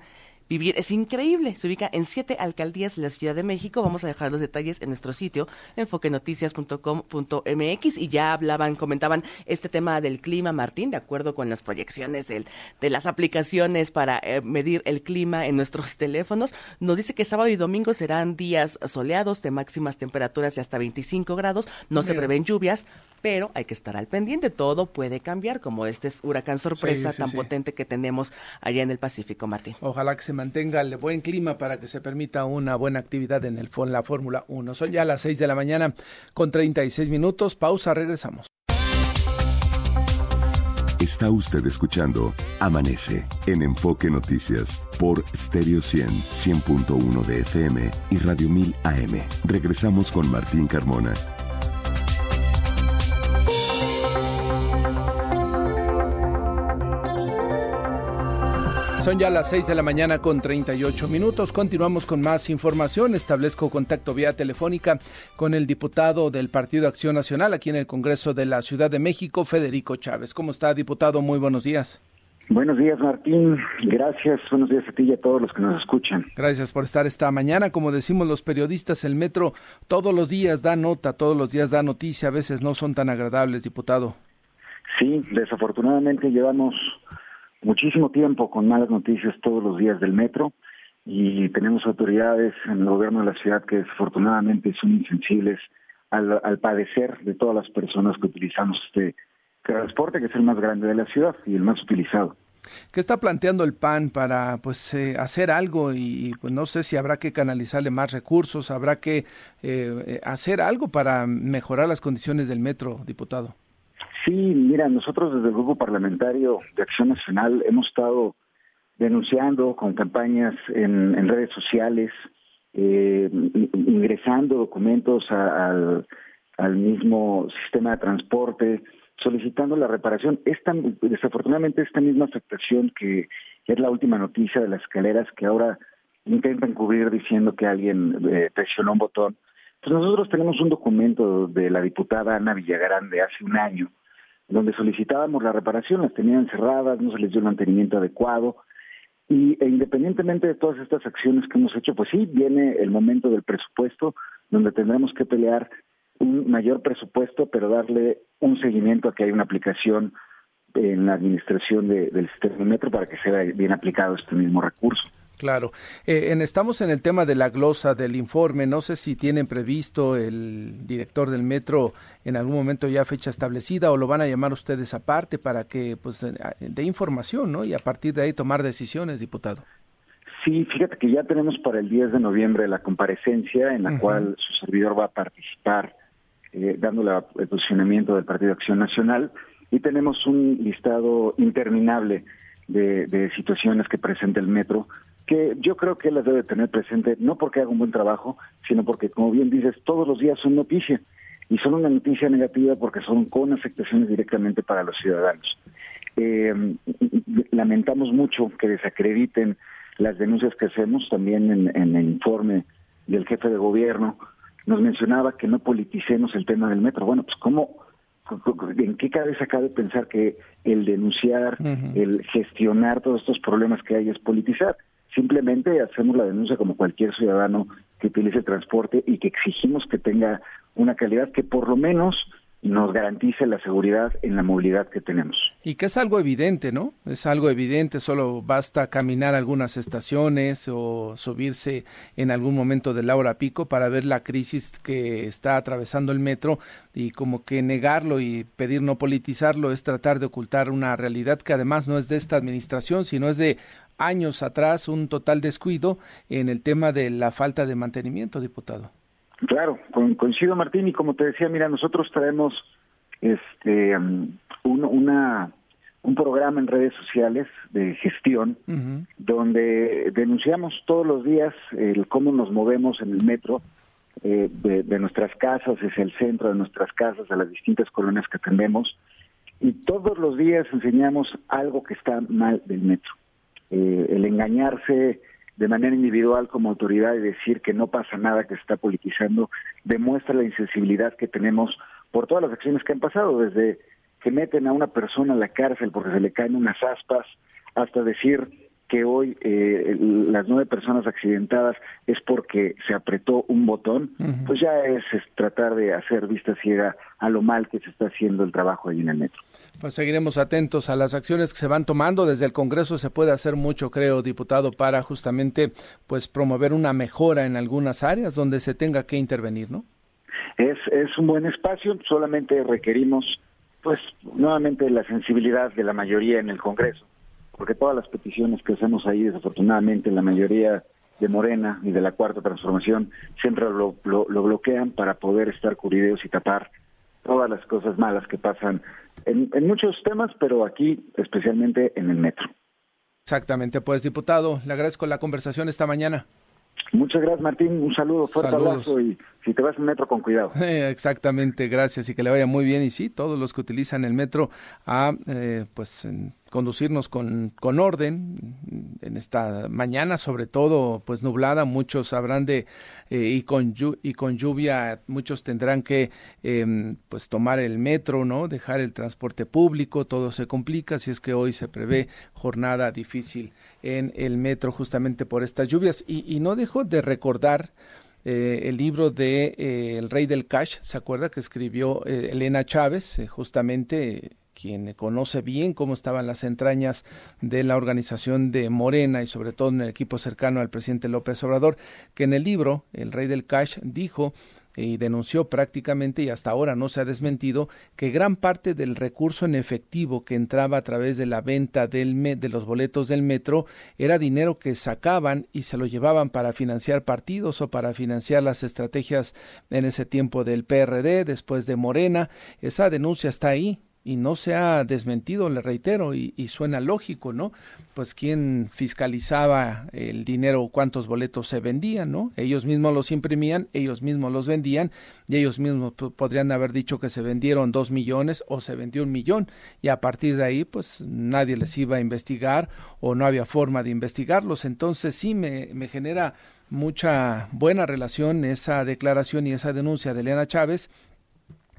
vivir. Es increíble. Se ubica en siete alcaldías de la Ciudad de México. Vamos a dejar los detalles en nuestro sitio, enfoquenoticias.com.mx. Y ya hablaban, comentaban este tema del clima, Martín, de acuerdo con las proyecciones del, de las aplicaciones para eh, medir el clima en nuestros teléfonos. Nos dice que sábado y domingo serán días soleados de máximas temperaturas de hasta 25 grados. No se prevén lluvias pero hay que estar al pendiente, todo puede cambiar, como este huracán sorpresa tan potente que tenemos allá en el Pacífico, Martín. Ojalá que se mantenga el buen clima para que se permita una buena actividad en el la Fórmula 1. Son ya las 6 de la mañana con 36 minutos, pausa, regresamos. Está usted escuchando Amanece en Enfoque Noticias por Stereo 100, 100.1 de FM y Radio 1000 AM. Regresamos con Martín Carmona. Son ya las 6 de la mañana con 38 minutos. Continuamos con más información. Establezco contacto vía telefónica con el diputado del Partido Acción Nacional aquí en el Congreso de la Ciudad de México, Federico Chávez. ¿Cómo está, diputado? Muy buenos días. Buenos días, Martín. Gracias. Buenos días a ti y a todos los que nos escuchan. Gracias por estar esta mañana. Como decimos los periodistas, el metro todos los días da nota, todos los días da noticia. A veces no son tan agradables, diputado. Sí, desafortunadamente llevamos muchísimo tiempo con malas noticias todos los días del metro y tenemos autoridades en el gobierno de la ciudad que desafortunadamente son insensibles al, padecer de todas las personas que utilizamos este transporte que es el más grande de la ciudad y el más utilizado. ¿Qué está planteando el PAN para pues eh, hacer algo y pues no sé si habrá que canalizarle más recursos, habrá que eh, hacer algo para mejorar las condiciones del metro, diputado? Sí, mira, nosotros desde el Grupo Parlamentario de Acción Nacional hemos estado denunciando con campañas en, redes sociales, eh, ingresando documentos al, mismo sistema de transporte, solicitando la reparación. Esta, desafortunadamente, esta misma afectación que es la última noticia de las escaleras que ahora intentan cubrir diciendo que alguien eh, presionó un botón. Pues nosotros tenemos un documento de la diputada Ana Villagrán de hace un año, donde solicitábamos la reparación, las tenían cerradas, no se les dio el mantenimiento adecuado. Y e independientemente de todas estas acciones que hemos hecho, pues sí, viene el momento del presupuesto, donde tendremos que pelear un mayor presupuesto, pero darle un seguimiento a que haya una aplicación en la administración del sistema metro para que sea bien aplicado este mismo recurso. Claro. Eh, en, estamos en el tema de la glosa del informe. No sé si tienen previsto el director del metro en algún momento ya fecha establecida o lo van a llamar ustedes aparte para que pues dé información, ¿no? Y a partir de ahí tomar decisiones, diputado. Sí, fíjate que ya tenemos para el 10 de noviembre la comparecencia en la cual su servidor va a participar eh, dándole el posicionamiento del Partido Acción Nacional y tenemos un listado interminable de, de situaciones que presenta el metro que yo creo que él las debe tener presente, no porque haga un buen trabajo, sino porque, como bien dices, todos los días son noticia, y son una noticia negativa porque son con afectaciones directamente para los ciudadanos. Eh, lamentamos mucho que desacrediten las denuncias que hacemos, también en, en el informe del jefe de gobierno, nos mencionaba que no politicemos el tema del metro. Bueno, pues cómo, ¿en qué cabeza cabe pensar que el denunciar, el gestionar todos estos problemas que hay es politizar? Simplemente hacemos la denuncia como cualquier ciudadano que utilice transporte y que exigimos que tenga una calidad que por lo menos nos garantice la seguridad en la movilidad que tenemos. Y que es algo evidente, ¿no? Es algo evidente, solo basta caminar algunas estaciones o subirse en algún momento de la hora pico para ver la crisis que está atravesando el metro y como que negarlo y pedir no politizarlo es tratar de ocultar una realidad que además no es de esta administración, sino es de años atrás un total descuido en el tema de la falta de mantenimiento, diputado. Claro, coincido Martín y como te decía, mira, nosotros traemos este um, un, una un programa en redes sociales de gestión donde denunciamos todos los días el cómo nos movemos en el metro eh, de, de, nuestras casas, es el centro de nuestras casas, a las distintas colonias que atendemos y todos los días enseñamos algo que está mal del metro. Eh, el engañarse de manera individual como autoridad y decir que no pasa nada, que se está politizando, demuestra la insensibilidad que tenemos por todas las acciones que han pasado, desde que meten a una persona a la cárcel porque se le caen unas aspas, hasta decir que hoy eh, las nueve personas accidentadas es porque se apretó un botón, pues ya es, tratar de hacer vista ciega a lo mal que se está haciendo el trabajo ahí en el metro. Pues seguiremos atentos a las acciones que se van tomando desde el Congreso. Se puede hacer mucho, creo, diputado, para justamente pues promover una mejora en algunas áreas donde se tenga que intervenir, ¿no? es, es un buen espacio, solamente requerimos pues nuevamente la sensibilidad de la mayoría en el Congreso, porque todas las peticiones que hacemos ahí, desafortunadamente, la mayoría de Morena y de la Cuarta Transformación siempre lo, lo, bloquean para poder estar cubridos y tapar todas las cosas malas que pasan en muchos temas, pero aquí especialmente en el metro. Exactamente, pues diputado, le agradezco la conversación esta mañana. Muchas gracias, Martín. Un saludo, fuerte abrazo y si te vas en metro, con cuidado. exactamente, gracias y que le vaya muy bien. Y sí, todos los que utilizan el metro a, eh, pues, conducirnos con, con orden en esta mañana, sobre todo, pues nublada. Muchos habrán de eh, y con y con lluvia, muchos tendrán que, em, pues, tomar el metro, no, dejar el transporte público. Todo se complica si es que hoy se prevé jornada difícil en el metro justamente por estas lluvias. Y, no dejo de recordar eh, el libro de eh, El Rey del Cash, ¿se acuerda? Que escribió eh, Elena Chávez, justamente quien conoce bien cómo estaban las entrañas de la organización de Morena y sobre todo en el equipo cercano al presidente López Obrador, que en el libro El Rey del Cash dijo y denunció prácticamente y hasta ahora no se ha desmentido que gran parte del recurso en efectivo que entraba a través de la venta del de los boletos del metro era dinero que sacaban y se lo llevaban para financiar partidos o para financiar las estrategias en ese tiempo del PRD, después de Morena. Esa denuncia está ahí, y no se ha desmentido, le reitero, y, suena lógico, ¿no? Pues quién fiscalizaba el dinero, cuántos boletos se vendían, ¿no? Ellos mismos los imprimían, ellos mismos los vendían, y ellos mismos podrían haber dicho que se vendieron dos millones o se vendió un millón, y a partir de ahí, pues nadie les iba a investigar o no había forma de investigarlos. Entonces sí me, me genera mucha buena relación esa declaración y esa denuncia de Elena Chávez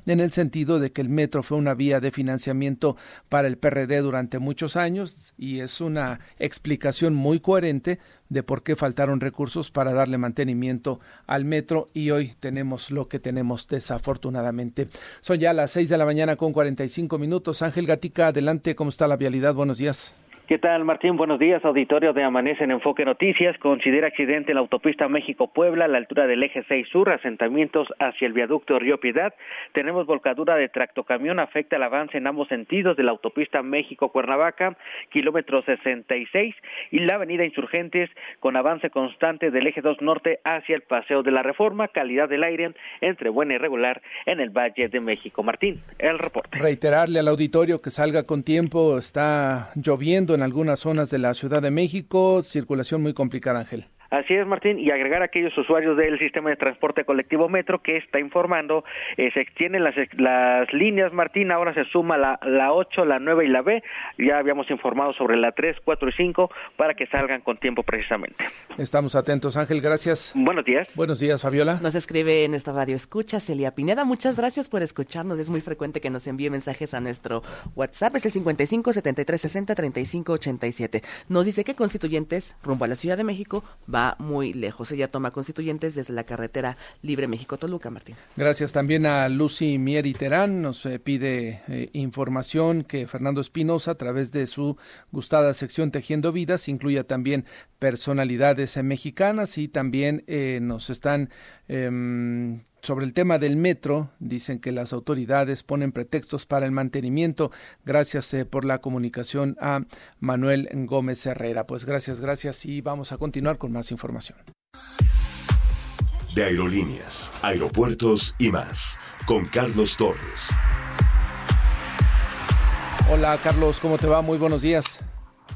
en el sentido de que el metro fue una vía de financiamiento para el PRD durante muchos años y es una explicación muy coherente de por qué faltaron recursos para darle mantenimiento al metro y hoy tenemos lo que tenemos desafortunadamente. Son ya las seis de la mañana con 45 minutos. Ángel Gatica, adelante, ¿cómo está la vialidad? Buenos días. ¿Qué tal, Martín? Buenos días. Auditorio de Amanece en Enfoque Noticias. Considera accidente en la autopista México-Puebla a la altura del eje 6 sur, asentamientos hacia el viaducto Río Piedad. Tenemos volcadura de tractocamión, afecta el avance en ambos sentidos de la autopista México-Cuernavaca, kilómetro 66, y la avenida Insurgentes con avance constante del eje 2 norte hacia el Paseo de la Reforma, calidad del aire entre buena y regular en el Valle de México. Martín, el reporte. Reiterarle al auditorio que salga con tiempo, está lloviendo en algunas zonas de la Ciudad de México. Circulación muy complicada, Ángel. Así es, Martín, y agregar a aquellos usuarios del sistema de transporte colectivo Metro que está informando, eh, se extienden las, las líneas, Martín, ahora se suma la, la 8, la 9 y la B, ya habíamos informado sobre la 3, 4 y 5 para que salgan con tiempo precisamente. Estamos atentos, Ángel, gracias. Buenos días. Buenos días, Fabiola. Nos escribe en esta radio escucha Celia Pineda, muchas gracias por escucharnos, es muy frecuente que nos envíe mensajes a nuestro WhatsApp, es el 55 73 60 35 87. Nos dice que constituyentes rumbo a la Ciudad de México va muy lejos. Ella toma constituyentes desde la carretera Libre México-Toluca, Martín. Gracias también a Lucy Mieri Terán. Nos eh, pide eh, información que Fernando Espinosa, a través de su gustada sección Tejiendo Vidas, incluya también personalidades eh, mexicanas y también nos están em, sobre el tema del metro, dicen que las autoridades ponen pretextos para el mantenimiento. Gracias eh, por la comunicación a Manuel Gómez Herrera. Pues gracias, gracias y vamos a continuar con más información. De aerolíneas, aeropuertos y más, con Carlos Torres. Hola Carlos, ¿cómo te va? Muy buenos días.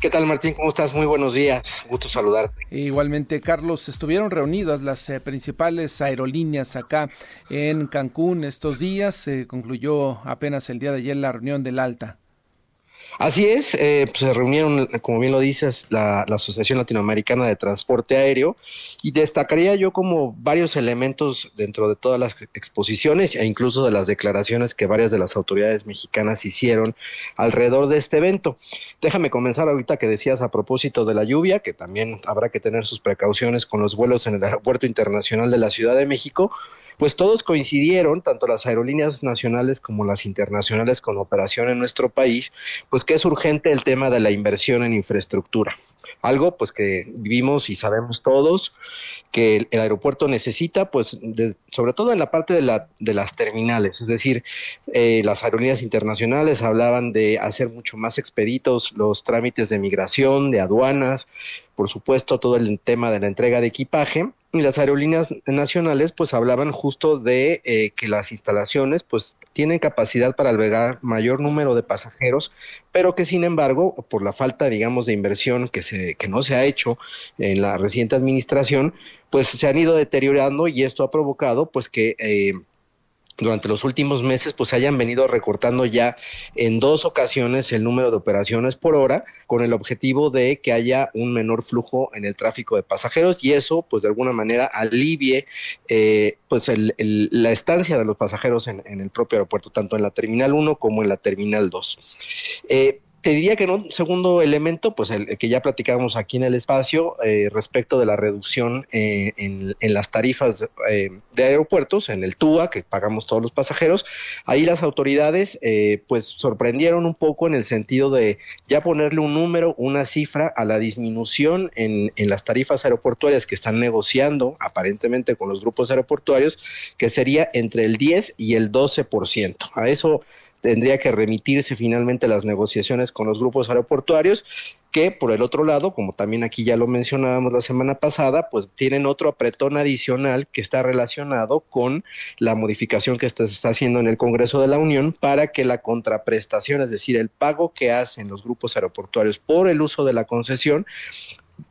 ¿Qué tal Martín? ¿Cómo estás? Muy buenos días. Gusto saludarte. Igualmente, Carlos, estuvieron reunidas las eh, principales aerolíneas acá en Cancún estos días. Se concluyó apenas el día de ayer la reunión del Alta. Así es, eh, pues, se reunieron, como bien lo dices, la, Asociación Latinoamericana de Transporte Aéreo y destacaría yo como varios elementos dentro de todas las exposiciones e incluso de las declaraciones que varias de las autoridades mexicanas hicieron alrededor de este evento. Déjame comenzar ahorita que decías a propósito de la lluvia, que también habrá que tener sus precauciones con los vuelos en el Aeropuerto Internacional de la Ciudad de México pues todos coincidieron, tanto las aerolíneas nacionales como las internacionales con operación en nuestro país, pues que es urgente el tema de la inversión en infraestructura. Algo pues que vivimos y sabemos todos que el, aeropuerto necesita, pues sobre todo en la parte de, la, de las terminales, es decir, eh, las aerolíneas internacionales hablaban de hacer mucho más expeditos los trámites de migración, de aduanas, por supuesto todo el tema de la entrega de equipaje, y las aerolíneas nacionales pues hablaban justo de eh, que las instalaciones pues tienen capacidad para albergar mayor número de pasajeros, pero que sin embargo por la falta digamos de inversión que se que no se ha hecho en la reciente administración pues se han ido deteriorando y esto ha provocado pues que eh, durante los últimos meses pues hayan venido recortando ya en dos ocasiones el número de operaciones por hora con el objetivo de que haya un menor flujo en el tráfico de pasajeros y eso pues de alguna manera alivie eh, pues el, la estancia de los pasajeros en, el propio aeropuerto tanto en la terminal 1 como en la terminal 2 eh, te diría que un segundo elemento, pues el, que ya platicábamos aquí en el espacio, eh, respecto de la reducción eh, en, las tarifas eh, de aeropuertos, en el TUA, que pagamos todos los pasajeros, ahí las autoridades pues sorprendieron un poco en el sentido de ya ponerle un número, una cifra a la disminución en, en las tarifas aeroportuarias que están negociando aparentemente con los grupos aeroportuarios, que sería entre el 10 y el 12%. A eso tendría que remitirse finalmente las negociaciones con los grupos aeroportuarios que por el otro lado, como también aquí ya lo mencionábamos la semana pasada, pues tienen otro apretón adicional que está relacionado con la modificación que se está haciendo en el Congreso de la Unión para que la contraprestación, es decir, el pago que hacen los grupos aeroportuarios por el uso de la concesión,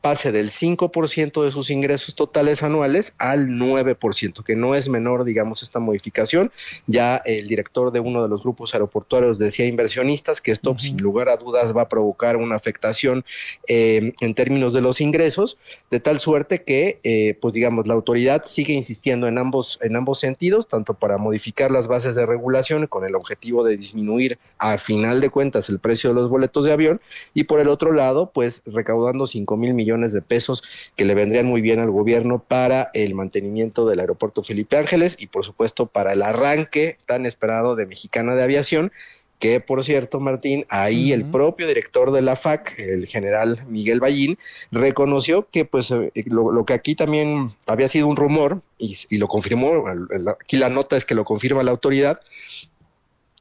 pase del 5% de sus ingresos totales anuales al 9%, que no es menor, digamos, esta modificación. Ya el director de uno de los grupos aeroportuarios decía inversionistas que esto, sin lugar a dudas, va a provocar una afectación eh, en términos de los ingresos, de tal suerte que, eh, pues digamos, la autoridad sigue insistiendo en ambos, en ambos sentidos, tanto para modificar las bases de regulación con el objetivo de disminuir a final de cuentas el precio de los boletos de avión, y por el otro lado, pues recaudando 5 mil millones de pesos que le vendrían muy bien al gobierno para el mantenimiento del aeropuerto Felipe Ángeles y por supuesto para el arranque tan esperado de Mexicana de Aviación que por cierto, Martín, ahí el propio director de la FAC, el general Miguel Ballín, reconoció que pues eh, lo, que aquí también había sido un rumor, y, y, lo confirmó, aquí la nota es que lo confirma la autoridad,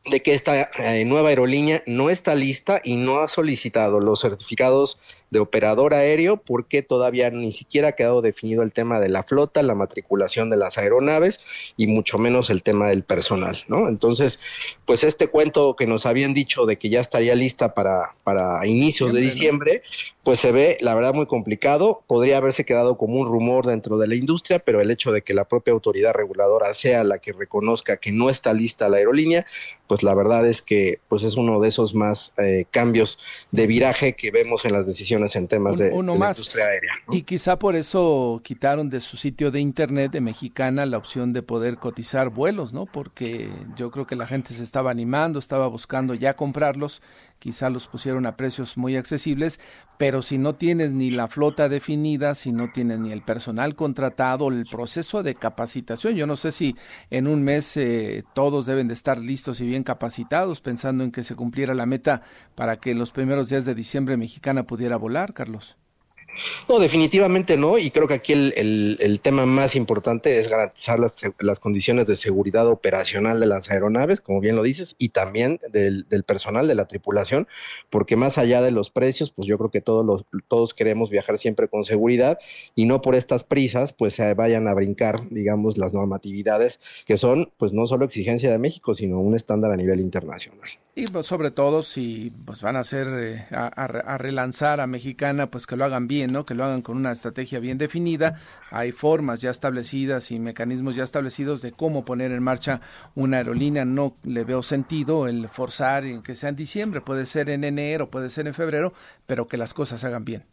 de que esta eh, nueva aerolínea no está lista y no ha solicitado los certificados de operador aéreo porque todavía ni siquiera ha quedado definido el tema de la flota, la matriculación de las aeronaves y mucho menos el tema del personal, ¿no? Entonces, pues este cuento que nos habían dicho de que ya estaría lista para, para inicios de diciembre, pues se ve, la verdad, muy complicado. Podría haberse quedado como un rumor dentro de la industria, pero el hecho de que la propia autoridad reguladora sea la que reconozca que no está lista la aerolínea, pues la verdad es que pues es uno de esos más eh, cambios de viraje que vemos en las decisiones en temas de, la industria aérea. Y quizá por eso quitaron de su sitio de internet de Mexicana la opción de poder cotizar vuelos, ¿no? Porque yo creo que la gente se estaba animando, estaba buscando ya comprarlos quizá los pusieron a precios muy accesibles, pero si no tienes ni la flota definida, si no tienes ni el personal contratado, el proceso de capacitación, yo no sé si en un mes eh, todos deben de estar listos y bien capacitados, pensando en que se cumpliera la meta para que en los primeros días de diciembre Mexicana pudiera volar, Carlos. No, definitivamente no, y creo que aquí el, tema más importante es garantizar las, las, condiciones de seguridad operacional de las aeronaves, como bien lo dices, y también del, del, personal, de la tripulación, porque más allá de los precios, pues yo creo que todos, los, todos queremos viajar siempre con seguridad y no por estas prisas, pues se vayan a brincar, digamos, las normatividades que son, pues no solo exigencia de México, sino un estándar a nivel internacional. Y pues, sobre todo si pues van a hacer, eh, a, a relanzar a Mexicana, pues que lo hagan bien que lo hagan con una estrategia bien definida. Hay formas ya establecidas y mecanismos ya establecidos de cómo poner en marcha una aerolínea. No le veo sentido el forzar en que sea en diciembre, puede ser en enero, puede ser en febrero, pero que las cosas hagan bien.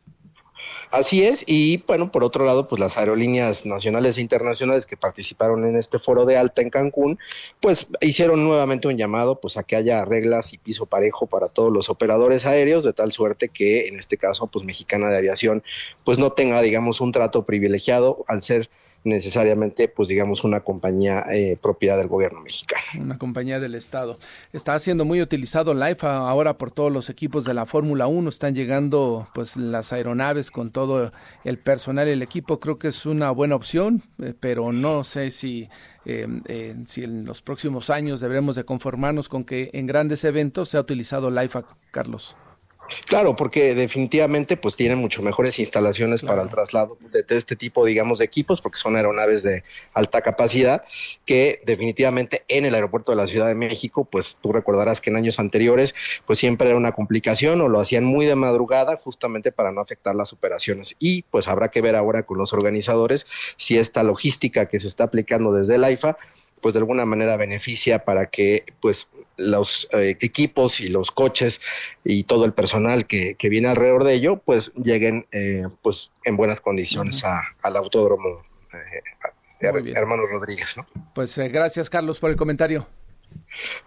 Así es, y bueno, por otro lado, pues las aerolíneas nacionales e internacionales que participaron en este foro de alta en Cancún, pues hicieron nuevamente un llamado pues a que haya reglas y piso parejo para todos los operadores aéreos, de tal suerte que en este caso, pues Mexicana de Aviación, pues no tenga, digamos, un trato privilegiado al ser necesariamente, pues digamos, una compañía eh, propiedad del gobierno mexicano. Una compañía del Estado. Está siendo muy utilizado LIFA ahora por todos los equipos de la Fórmula 1. Están llegando pues las aeronaves con todo el personal y el equipo. Creo que es una buena opción, eh, pero no sé si, eh, si en los próximos años deberemos de conformarnos con que en grandes eventos se ha utilizado LIFA, Carlos. Claro, porque definitivamente pues tienen mucho mejores instalaciones para el traslado de, este tipo, digamos, de equipos, porque son aeronaves de alta capacidad, que definitivamente en el aeropuerto de la Ciudad de México, pues tú recordarás que en años anteriores, pues siempre era una complicación o lo hacían muy de madrugada, justamente para no afectar las operaciones. Y pues habrá que ver ahora con los organizadores si esta logística que se está aplicando desde el AIFA pues de alguna manera beneficia para que pues los eh, equipos y los coches y todo el personal que, que viene alrededor de ello pues lleguen eh, pues en buenas condiciones a, al autódromo eh, hermano Rodríguez ¿no? pues gracias Carlos por el comentario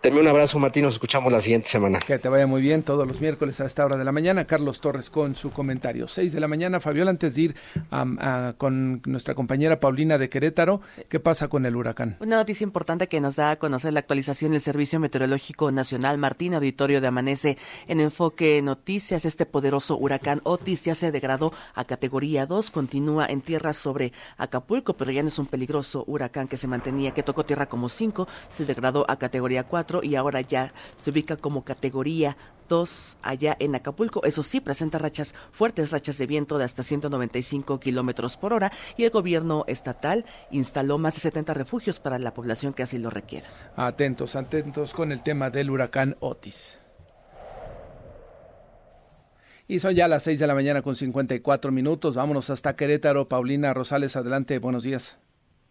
Deme un abrazo, Martín. Nos escuchamos la siguiente semana. Que te vaya muy bien todos los miércoles a esta hora de la mañana. Carlos Torres con su comentario. Seis de la mañana. Fabiola, antes de ir con nuestra compañera Paulina de Querétaro, ¿qué pasa con el huracán? Una noticia importante que nos da a conocer la actualización del Servicio Meteorológico Nacional. Martín, auditorio de Amanece en Enfoque Noticias. Este poderoso huracán Otis ya se degradó a categoría 2. Continúa en tierra sobre Acapulco, pero ya no es un peligroso huracán que se mantenía, que tocó tierra como 5. Se degradó a categoría 4 y ahora ya se ubica como categoría 2 allá en Acapulco. Eso sí, presenta rachas, fuertes rachas de viento de hasta 195 kilómetros por hora y el gobierno estatal instaló más de 70 refugios para la población que así lo requiera. Atentos, atentos con el tema del huracán Otis. Y son ya las 6 de la mañana con 54 minutos. Vámonos hasta Querétaro. Paulina Rosales, adelante. Buenos días.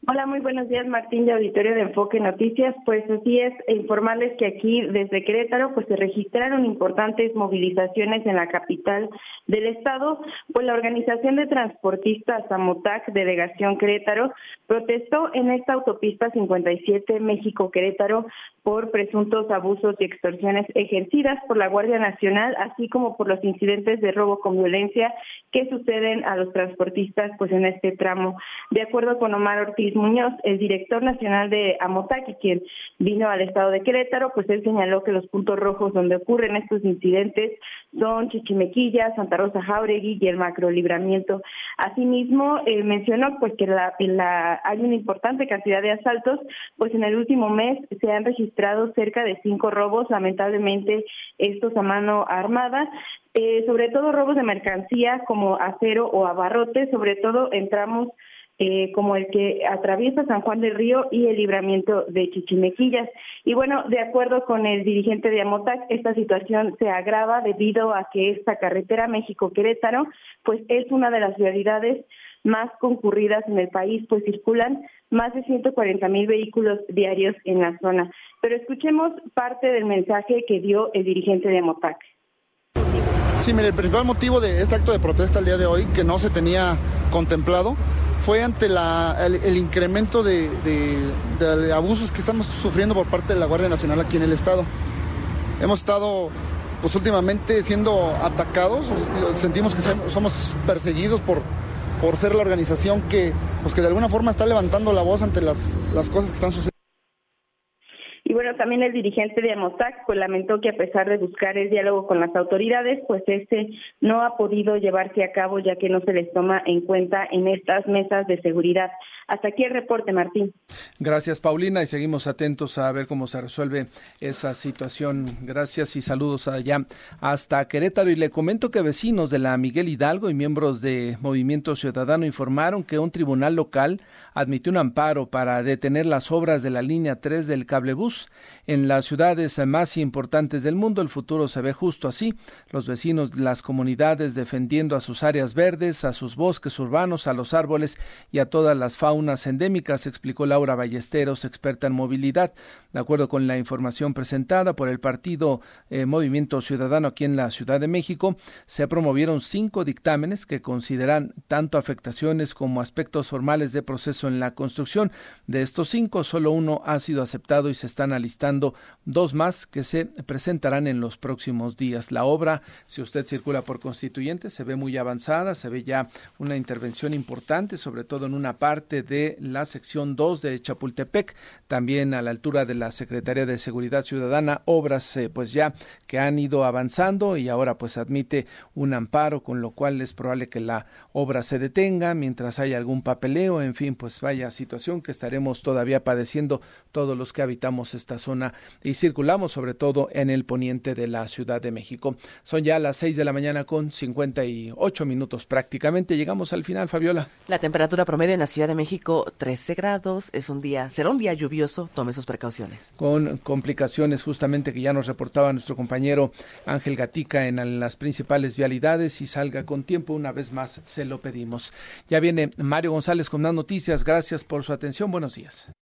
Hola, muy buenos días, Martín de Auditorio de Enfoque Noticias. Pues así es, informarles que aquí desde Querétaro pues se registraron importantes movilizaciones en la capital del estado, pues la Organización de Transportistas Amotac, Delegación Querétaro, protestó en esta autopista 57 México-Querétaro por presuntos abusos y extorsiones ejercidas por la Guardia Nacional, así como por los incidentes de robo con violencia que suceden a los transportistas pues en este tramo. De acuerdo con Omar Ortiz Muñoz, el director nacional de Amotaki, quien vino al estado de Querétaro, pues él señaló que los puntos rojos donde ocurren estos incidentes son Chichimequilla, Santa Rosa Jauregui y el macrolibramiento. Asimismo, mencionó pues que la, la, hay una importante cantidad de asaltos, pues en el último mes se han registrado cerca de cinco robos, lamentablemente estos a mano armada, eh, sobre todo robos de mercancía como acero o abarrotes, sobre todo entramos eh, como el que atraviesa San Juan del Río y el libramiento de Chichimequillas. Y bueno, de acuerdo con el dirigente de Amotac, esta situación se agrava debido a que esta carretera México-Querétaro, pues es una de las vialidades más concurridas en el país, pues circulan más de 140 mil vehículos diarios en la zona. Pero escuchemos parte del mensaje que dio el dirigente de Amotac. Sí, mire, el principal motivo de este acto de protesta el día de hoy, que no se tenía contemplado, fue ante el, incremento de, abusos que estamos sufriendo por parte de la Guardia Nacional aquí en el Estado. Hemos estado pues últimamente siendo atacados, sentimos que somos perseguidos por, por ser la organización que, pues que de alguna forma está levantando la voz ante las, las cosas que están sucediendo. Y bueno, también el dirigente de Amotac pues lamentó que a pesar de buscar el diálogo con las autoridades, pues este no ha podido llevarse a cabo ya que no se les toma en cuenta en estas mesas de seguridad. Hasta aquí el reporte, Martín. Gracias, Paulina, y seguimos atentos a ver cómo se resuelve esa situación. Gracias y saludos allá hasta Querétaro. Y le comento que vecinos de la Miguel Hidalgo y miembros de Movimiento Ciudadano informaron que un tribunal local admitió un amparo para detener las obras de la línea 3 del cablebús. En las ciudades más importantes del mundo el futuro se ve justo así. Los vecinos de las comunidades defendiendo a sus áreas verdes, a sus bosques urbanos, a los árboles y a todas las faunas unas endémicas, explicó Laura Ballesteros, experta en movilidad. De acuerdo con la información presentada por el partido eh, Movimiento Ciudadano aquí en la Ciudad de México, se promovieron cinco dictámenes que consideran tanto afectaciones como aspectos formales de proceso en la construcción. De estos cinco, solo uno ha sido aceptado y se están alistando dos más que se presentarán en los próximos días. La obra, si usted circula por constituyente, se ve muy avanzada, se ve ya una intervención importante, sobre todo en una parte de la sección 2 de Chapultepec, también a la altura de la Secretaría de Seguridad Ciudadana, obras eh, pues ya que han ido avanzando y ahora pues admite un amparo, con lo cual es probable que la obra se detenga mientras haya algún papeleo, en fin, pues vaya situación que estaremos todavía padeciendo todos los que habitamos esta zona y circulamos sobre todo en el poniente de la Ciudad de México. Son ya las 6 de la mañana con 58 minutos prácticamente. Llegamos al final, Fabiola. La temperatura promedio en la Ciudad de México 13 grados, es un día, será un día lluvioso, tome sus precauciones. Con complicaciones justamente que ya nos reportaba nuestro compañero Ángel Gatica en las principales vialidades y salga con tiempo una vez más se lo pedimos. Ya viene Mario González con más noticias. Gracias por su atención. Buenos días.